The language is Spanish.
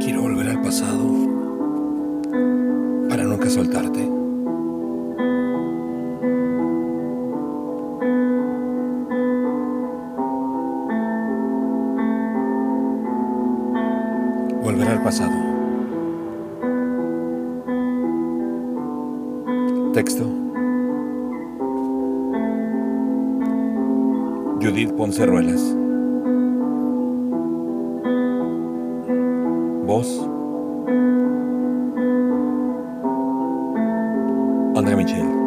Quiero volver al pasado para nunca soltarte. Volver al pasado. Texto. Judith Ponce Ruelas. Voz. André Michel.